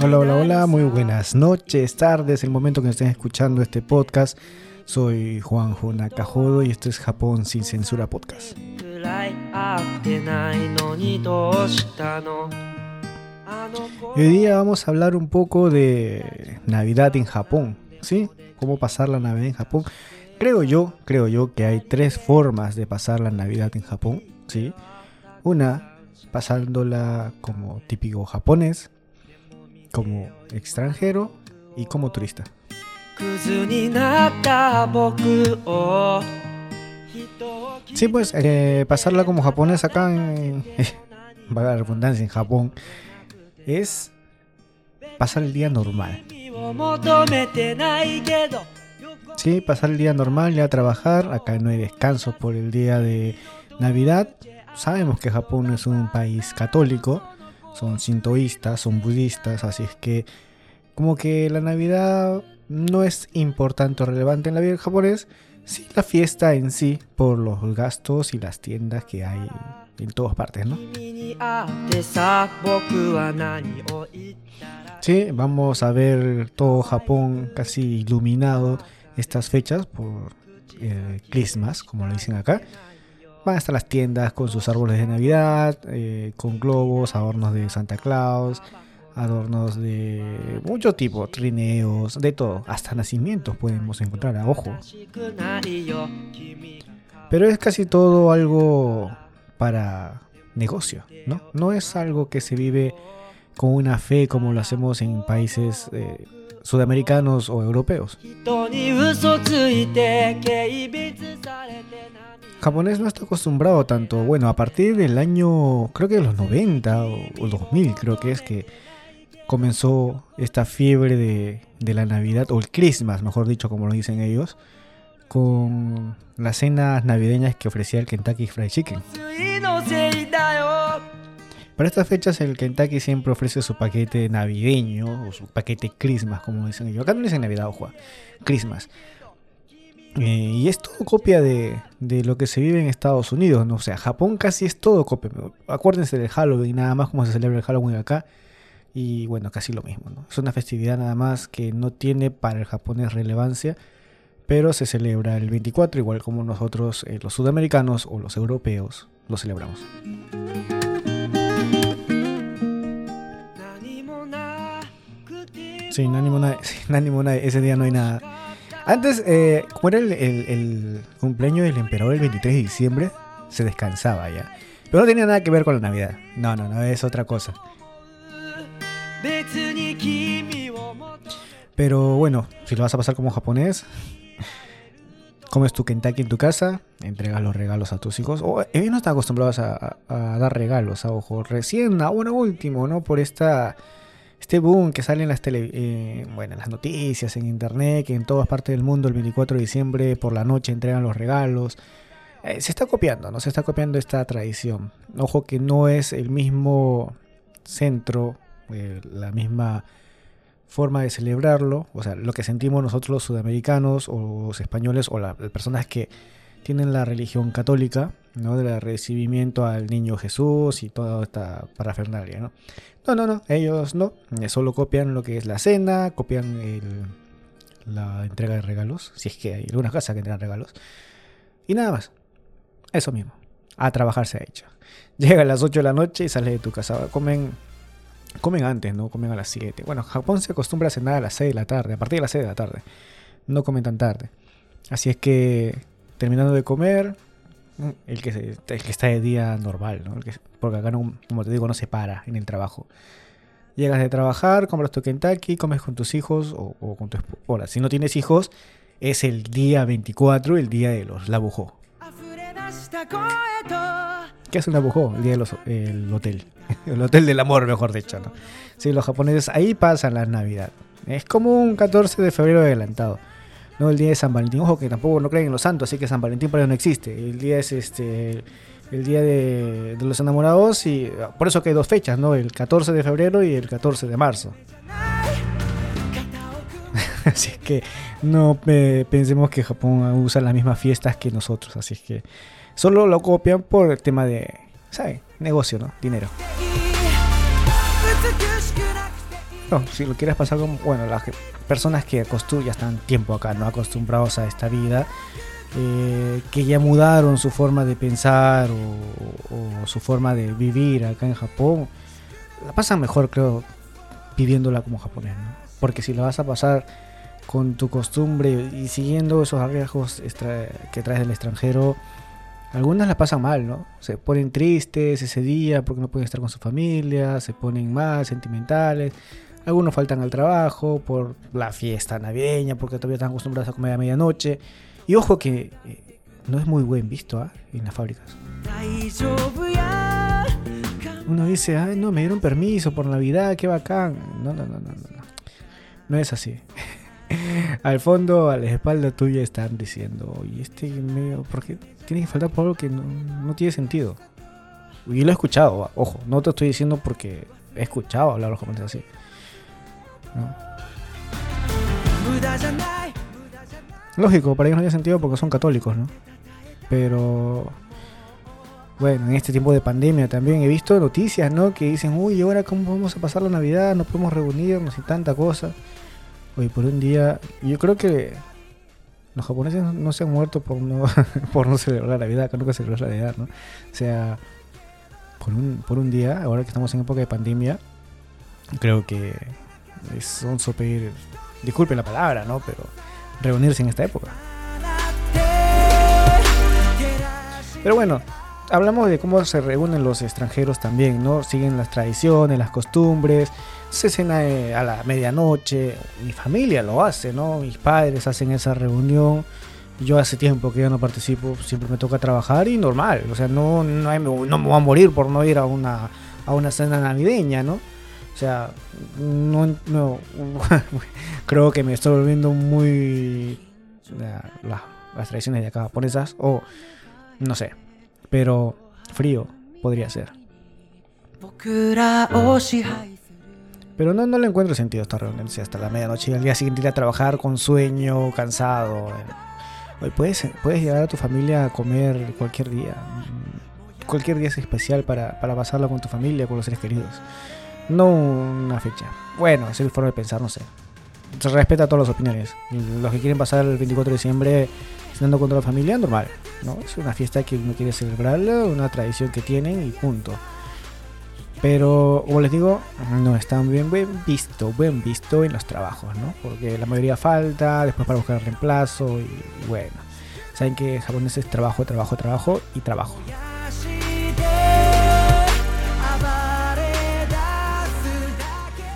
Hola, hola, hola, muy buenas noches, tardes, el momento que estén escuchando este podcast. Soy Juanjo Nakajodo y esto es Japón sin censura podcast. hoy día vamos a hablar un poco de Navidad en Japón, ¿sí? Cómo pasar la Navidad en Japón. Creo yo, creo yo que hay tres formas de pasar la Navidad en Japón, ¿sí? Una, pasándola como típico japonés, como extranjero y como turista. Sí, pues eh, pasarla como japonés acá en, la redundancia en Japón es pasar el día normal. Sí, pasar el día normal, ya trabajar. Acá no hay descanso por el día de Navidad. Sabemos que Japón es un país católico, son sintoístas, son budistas, así es que como que la Navidad no es importante o relevante en la vida japonés, sí la fiesta en sí por los gastos y las tiendas que hay en todas partes, ¿no? Sí, vamos a ver todo Japón casi iluminado estas fechas por eh, Christmas, como lo dicen acá. Van a estar las tiendas con sus árboles de Navidad, eh, con globos, adornos de Santa Claus, adornos de mucho tipo, trineos, de todo, hasta nacimientos podemos encontrar a ojo. Pero es casi todo algo para negocio, ¿no? No es algo que se vive con una fe como lo hacemos en países eh, sudamericanos o europeos. Japonés no está acostumbrado tanto, bueno, a partir del año, creo que de los 90 o, 2000, creo que es que comenzó esta fiebre de, de la Navidad, o el Christmas, mejor dicho, como lo dicen ellos, con las cenas navideñas que ofrecía el Kentucky Fried Chicken. Para estas fechas el Kentucky siempre ofrece su paquete navideño o su paquete Christmas, como dicen ellos. Acá no dicen Navidad, ojo, Christmas. Eh, y es todo copia de, lo que se vive en Estados Unidos, ¿no? O sea, Japón casi es todo copia. Acuérdense del Halloween, nada más como se celebra el Halloween acá. Y bueno, casi lo mismo, ¿no? Es una festividad nada más que no tiene para el japonés relevancia, pero se celebra el 24, igual como nosotros, eh, los sudamericanos o los europeos, lo celebramos. Sí, ánimo nada, ese día no hay nada. Antes, eh, como era el, cumpleaños del emperador el 23 de diciembre, se descansaba ya. Pero no tenía nada que ver con la Navidad. No, no, no, es otra cosa. Pero bueno, si lo vas a pasar como japonés, comes tu Kentucky en tu casa, entregas los regalos a tus hijos. O ellos no están acostumbrados a, dar regalos, a ojo. Recién, ahora último, ¿no? Por esta este boom que sale en las, tele, eh, bueno, en las noticias, en internet, que en todas partes del mundo el 24 de diciembre por la noche entregan los regalos. Eh, se está copiando, ¿no? Se está copiando esta tradición. Ojo que no es el mismo centro, eh, la misma forma de celebrarlo. O sea, lo que sentimos nosotros los sudamericanos o los españoles o las personas que tienen la religión católica, ¿no? Del recibimiento al niño Jesús y toda esta parafernalia, ¿no? No, no, no, ellos no, eh, solo copian lo que es la cena, copian la entrega de regalos, si es que hay algunas casas que entregan regalos, y nada más, eso mismo, a trabajar se ha hecho. Llega a las 8 de la noche y sale de tu casa, comen, comen antes, ¿no? Comen a las 7. Bueno, Japón se acostumbra a cenar a las 6 de la tarde, a partir de las 6 de la tarde, no comen tan tarde. Así es que terminando de comer, el que, está de día normal, ¿no? porque acá, no, como te digo, no se para en el trabajo. Llegas de trabajar, compras tu Kentucky, comes con tus hijos o, con tu esposa. Si no tienes hijos, es el día 24, el día de los labujó. ¿Qué es un labujó? El día del hotel. El hotel del amor, mejor dicho. ¿no? Sí, los japoneses ahí pasan la Navidad. Es como un 14 de febrero adelantado no el día de San Valentín. Ojo que tampoco no creen en los santos, así que San Valentín para ellos no existe. El día es este el día de, los enamorados y por eso que hay dos fechas, ¿no? El 14 de febrero y el 14 de marzo. así que no pensemos que Japón usa las mismas fiestas que nosotros, así que solo lo copian por el tema de, ¿sabes? Negocio, ¿no? Dinero. Si lo quieres pasar como, bueno, las personas que ya están tiempo acá, no acostumbrados a esta vida, eh, que ya mudaron su forma de pensar o, su forma de vivir acá en Japón, la pasan mejor, creo, viviéndola como japonés, ¿no? Porque si la vas a pasar con tu costumbre y siguiendo esos arriesgos que traes del extranjero, algunas la pasan mal, ¿no? Se ponen tristes ese día porque no pueden estar con su familia, se ponen más sentimentales, algunos faltan al trabajo por la fiesta navideña, porque todavía están acostumbrados a comer a medianoche. Y ojo que eh, no es muy buen visto ¿ah? en las fábricas. Uno dice, ay, no, me dieron permiso por Navidad, qué bacán. No, no, no, no, no. No es así. al fondo, a la espalda tuya están diciendo, oye, este medio, ¿por qué tiene que faltar por algo que no, tiene sentido? Y lo he escuchado, ojo, no te estoy diciendo porque he escuchado hablar los comentarios así. Lógico, para ellos no tiene sentido porque son católicos, ¿no? Pero bueno, en este tiempo de pandemia también he visto noticias, ¿no? Que dicen, uy, ahora cómo vamos a pasar la Navidad? No podemos reunirnos y tanta cosa. Oye, por un día, yo creo que los japoneses no se han muerto por no, por no celebrar la Navidad, que nunca celebrar la Navidad, ¿no? O sea, por un, por un día, ahora que estamos en época de pandemia, creo que es un super, disculpe la palabra, ¿no? Pero reunirse en esta época. Pero bueno, hablamos de cómo se reúnen los extranjeros también, ¿no? Siguen las tradiciones, las costumbres, se cena a la medianoche, mi familia lo hace, ¿no? Mis padres hacen esa reunión. Yo hace tiempo que ya no participo, siempre me toca trabajar y normal, o sea, no, no, no me voy a morir por no ir a una, a una cena navideña, ¿no? O sea, no, no creo que me estoy volviendo muy las tradiciones de acá japonesas o no sé, pero frío podría ser. Pero no, no le encuentro sentido esta reunión hasta la medianoche y al día siguiente ir a trabajar con sueño, cansado. Hoy puedes, puedes llevar a tu familia a comer cualquier día. Cualquier día es especial para, para pasarlo con tu familia, con los seres queridos. No una fecha. Bueno, es el forma de pensar, no sé. Se respeta todas las opiniones. Los que quieren pasar el 24 de diciembre cenando con toda la familia, normal. ¿no? Es una fiesta que uno quiere celebrarla, una tradición que tienen y punto. Pero, como les digo, no está bien buen visto, buen visto en los trabajos, ¿no? Porque la mayoría falta, después para buscar reemplazo y, y bueno. Saben que japonés es trabajo, trabajo, trabajo y trabajo.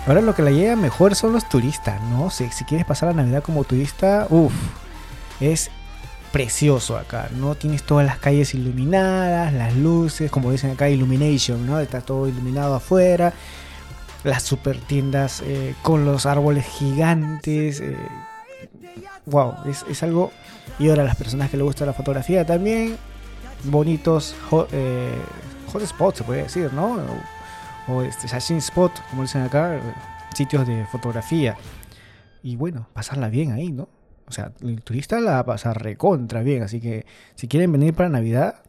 Ahora lo que la llega mejor son los turistas, ¿no? Si, quieres pasar la Navidad como turista, uff, es precioso acá, ¿no? Tienes todas las calles iluminadas, las luces, como dicen acá, illumination, ¿no? Está todo iluminado afuera, las super tiendas eh, con los árboles gigantes, wow, eh, es, algo... Y ahora las personas que le gusta la fotografía también, bonitos hot, eh, hot spots, se puede decir, ¿no? O este Shashin Spot, como dicen acá, sitios de fotografía. Y bueno, pasarla bien ahí, ¿no? O sea, el turista la va a pasar recontra bien, así que si quieren venir para Navidad,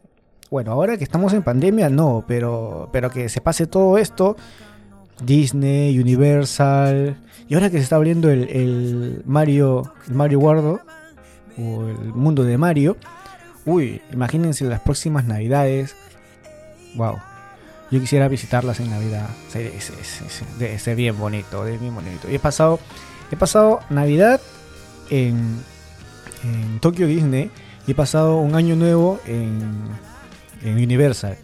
bueno, ahora que estamos en pandemia, no, pero, pero que se pase todo esto, Disney, Universal, y ahora que se está abriendo el, el Mario, el Mario World, o el mundo de Mario, uy, imagínense las próximas Navidades, wow, yo quisiera visitarlas en Navidad. Debe ser bien bonito, de bien bonito. Y he pasado, he pasado Navidad en, en Tokyo Disney y he pasado un año nuevo en, en Universal.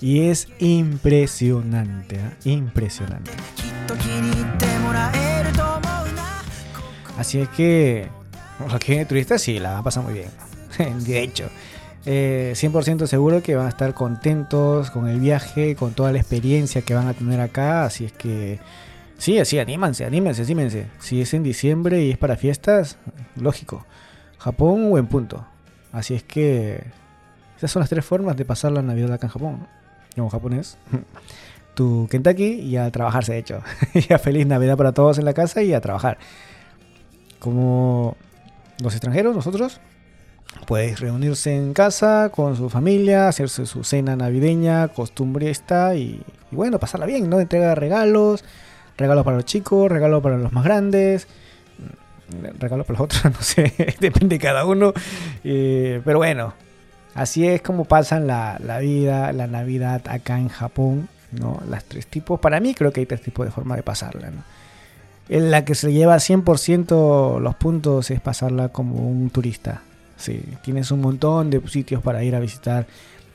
Y es impresionante, ¿eh? impresionante. Así es que los que turistas sí la van a muy bien. De hecho, eh, 100% seguro que van a estar contentos con el viaje, con toda la experiencia que van a tener acá. Así es que, sí, así, anímense, anímense, anímense. Si es en diciembre y es para fiestas, lógico. Japón, buen punto. Así es que, esas son las tres formas de pasar la Navidad acá en Japón. Como japonés. Tu Kentucky y a trabajarse, de hecho. y a feliz Navidad para todos en la casa y a trabajar. Como los extranjeros, nosotros, Puedes reunirse en casa con su familia, hacerse su cena navideña, costumbre esta y, y bueno, pasarla bien, ¿no? Entrega regalos, regalos para los chicos, regalos para los más grandes, mm, regalos para los otros, no sé, depende de cada uno. Eh, pero bueno, así es como pasan la, vida, la Navidad acá en Japón, ¿no? Las tres tipos, para mí creo que hay tres tipos de forma de pasarla. En la que se lleva 100% los puntos es pasarla como un turista. Sí, tienes un montón de sitios para ir a visitar.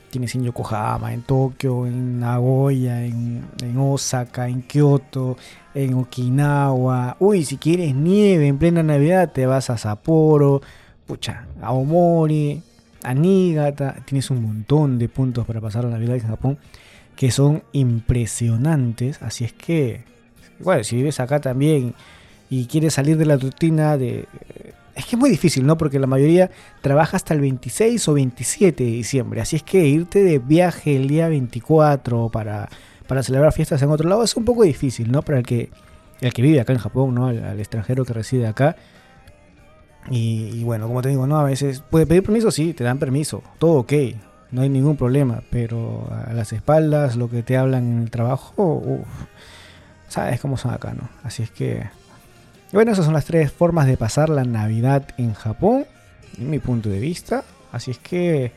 Tienes en Yokohama, en Tokio, en Nagoya, en, Osaka, en Kyoto, en Okinawa. Uy, si quieres nieve en plena Navidad, te vas a Sapporo, pucha, a Omori, a Niigata. Tienes un montón de puntos para pasar la Navidad en Japón que son impresionantes. Así es que, bueno, si vives acá también y quieres salir de la rutina de es que es muy difícil, ¿no? Porque la mayoría trabaja hasta el 26 o 27 de diciembre. Así es que irte de viaje el día 24 para, para celebrar fiestas en otro lado es un poco difícil, ¿no? Para el que, el que vive acá en Japón, ¿no? Al, extranjero que reside acá. Y, bueno, como te digo, ¿no? A veces puede pedir permiso, sí, te dan permiso. Todo ok, no hay ningún problema. Pero a las espaldas, lo que te hablan en el trabajo, uff, sabes cómo son acá, ¿no? Así es que bueno, esas son las tres formas de pasar la Navidad en Japón, en mi punto de vista. Así es que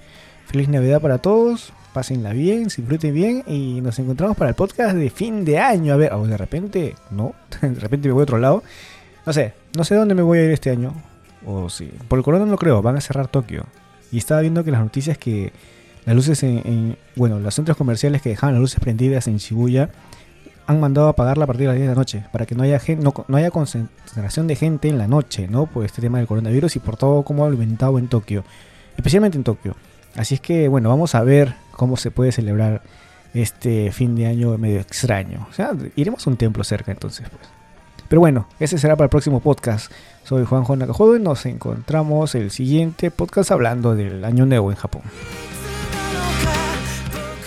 feliz Navidad para todos, pásenla bien, disfruten bien y nos encontramos para el podcast de fin de año. A ver, o de repente, no, de repente me voy a otro lado. No sé, no sé dónde me voy a ir este año. O sí, por el corona no creo, van a cerrar Tokio. Y estaba viendo que las noticias que las luces en, en bueno, los centros comerciales que dejaban las luces prendidas en Shibuya han mandado a apagarla a partir de las 10 de la noche, para que no haya, no, no haya concentración de gente en la noche, ¿no? Por este tema del coronavirus y por todo como ha alimentado en Tokio, especialmente en Tokio. Así es que, bueno, vamos a ver cómo se puede celebrar este fin de año medio extraño. O sea, iremos a un templo cerca entonces, pues. Pero bueno, ese será para el próximo podcast. Soy Juan Juan Nakajodo y nos encontramos el siguiente podcast hablando del año nuevo en Japón.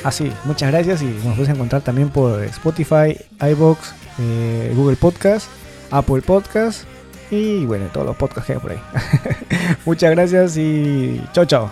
Así, ah, muchas gracias y nos puedes encontrar también por Spotify, iBox, eh, Google Podcast, Apple Podcast y bueno, todos los podcasts que hay por ahí. muchas gracias y chao chao.